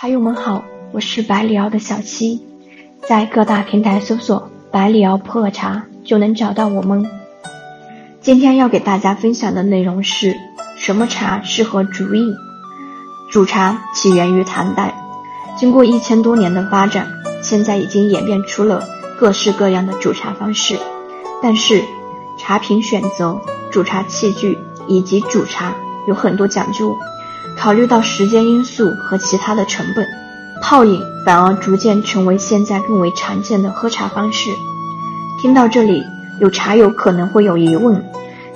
茶友们好，我是百里瑶的小七，在各大平台搜索“百里瑶普洱茶”就能找到我们。今天要给大家分享的内容是什么茶适合煮饮？煮茶起源于唐代，经过一千多年的发展，现在已经演变出了各式各样的煮茶方式。但是，茶品选择、煮茶器具以及煮茶有很多讲究。考虑到时间因素和其他的成本，泡饮反而逐渐成为现在更为常见的喝茶方式。听到这里，有茶友可能会有疑问：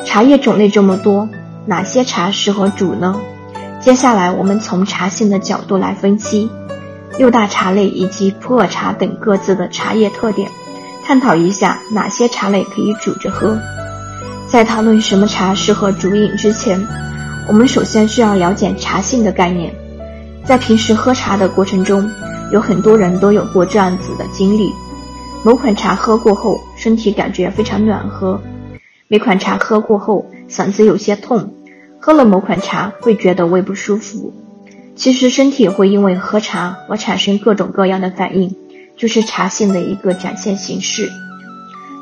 茶叶种类这么多，哪些茶适合煮呢？接下来我们从茶性的角度来分析六大茶类以及普洱茶等各自的茶叶特点，探讨一下哪些茶类可以煮着喝。在讨论什么茶适合煮饮之前，我们首先需要了解茶性的概念。在平时喝茶的过程中，有很多人都有过这样子的经历：某款茶喝过后，身体感觉非常暖和；每款茶喝过后，嗓子有些痛；喝了某款茶会觉得胃不舒服。其实，身体会因为喝茶而产生各种各样的反应，就是茶性的一个展现形式。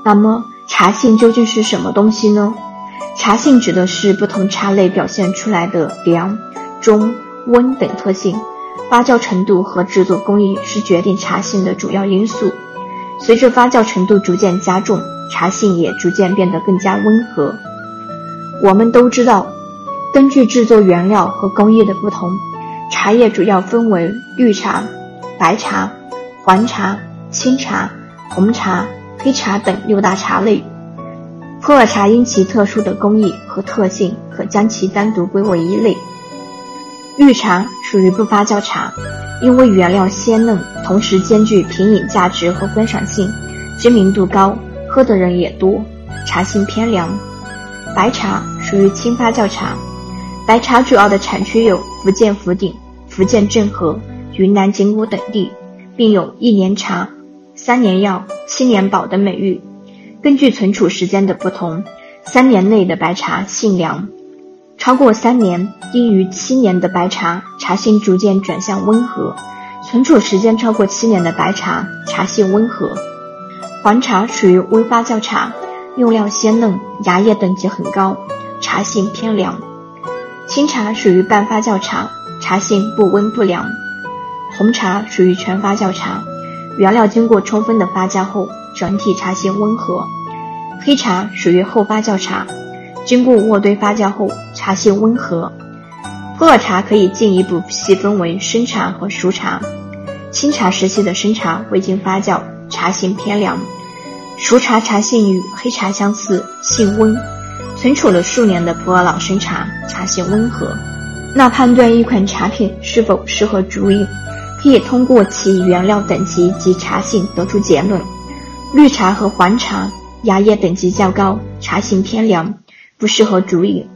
那么，茶性究竟是什么东西呢？茶性指的是不同茶类表现出来的凉、中、温等特性，发酵程度和制作工艺是决定茶性的主要因素。随着发酵程度逐渐加重，茶性也逐渐变得更加温和。我们都知道，根据制作原料和工艺的不同，茶叶主要分为绿茶、白茶、黄茶、青茶、红茶、黑茶等六大茶类。普洱茶因其特殊的工艺和特性，可将其单独归为一类。绿茶属于不发酵茶，因为原料鲜嫩，同时兼具品饮价值和观赏性，知名度高，喝的人也多，茶性偏凉。白茶属于轻发酵茶，白茶主要的产区有福建福鼎、福建正和、云南景谷等地，并有一年茶、三年药、七年宝的美誉。根据存储时间的不同，三年内的白茶性凉，超过三年低于七年的白茶茶性逐渐转向温和，存储时间超过七年的白茶茶性温和。黄茶属于微发酵茶，用料鲜嫩，芽叶等级很高，茶性偏凉。青茶属于半发酵茶，茶性不温不凉。红茶属于全发酵茶，原料经过充分的发酵后。整体茶性温和，黑茶属于后发酵茶，经过渥堆发酵后茶性温和。普洱茶可以进一步细分为生茶和熟茶。清茶时期的生茶未经发酵，茶性偏凉；熟茶茶性与黑茶相似，性温。存储了数年的普洱老生茶，茶性温和。那判断一款茶品是否适合煮饮，可以通过其原料等级及茶性得出结论。绿茶和黄茶芽叶等级较高，茶性偏凉，不适合煮饮，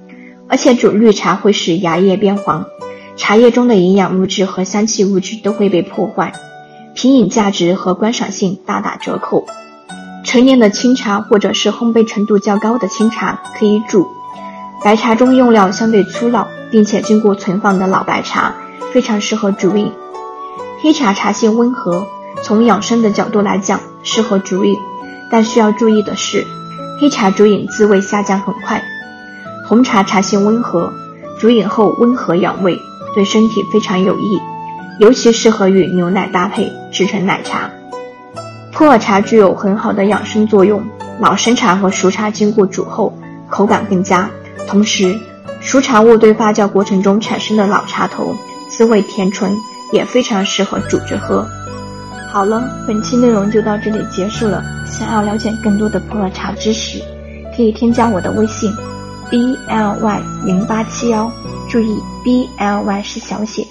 而且煮绿茶会使芽叶变黄，茶叶中的营养物质和香气物质都会被破坏，品饮价值和观赏性大打折扣。陈年的清茶或者是烘焙程度较高的清茶可以煮，白茶中用料相对粗老并且经过存放的老白茶非常适合煮饮，黑茶茶性温和。从养生的角度来讲，适合煮饮，但需要注意的是，黑茶煮饮滋味下降很快。红茶茶性温和，煮饮后温和养胃，对身体非常有益，尤其适合与牛奶搭配制成奶茶。普洱茶具有很好的养生作用，老生茶和熟茶经过煮后口感更佳，同时熟茶渥堆发酵过程中产生的老茶头滋味甜醇，也非常适合煮着喝。好了，本期内容就到这里结束了。想要了解更多的普洱茶知识，可以添加我的微信 b l y 零八七幺，注意 b l y 是小写。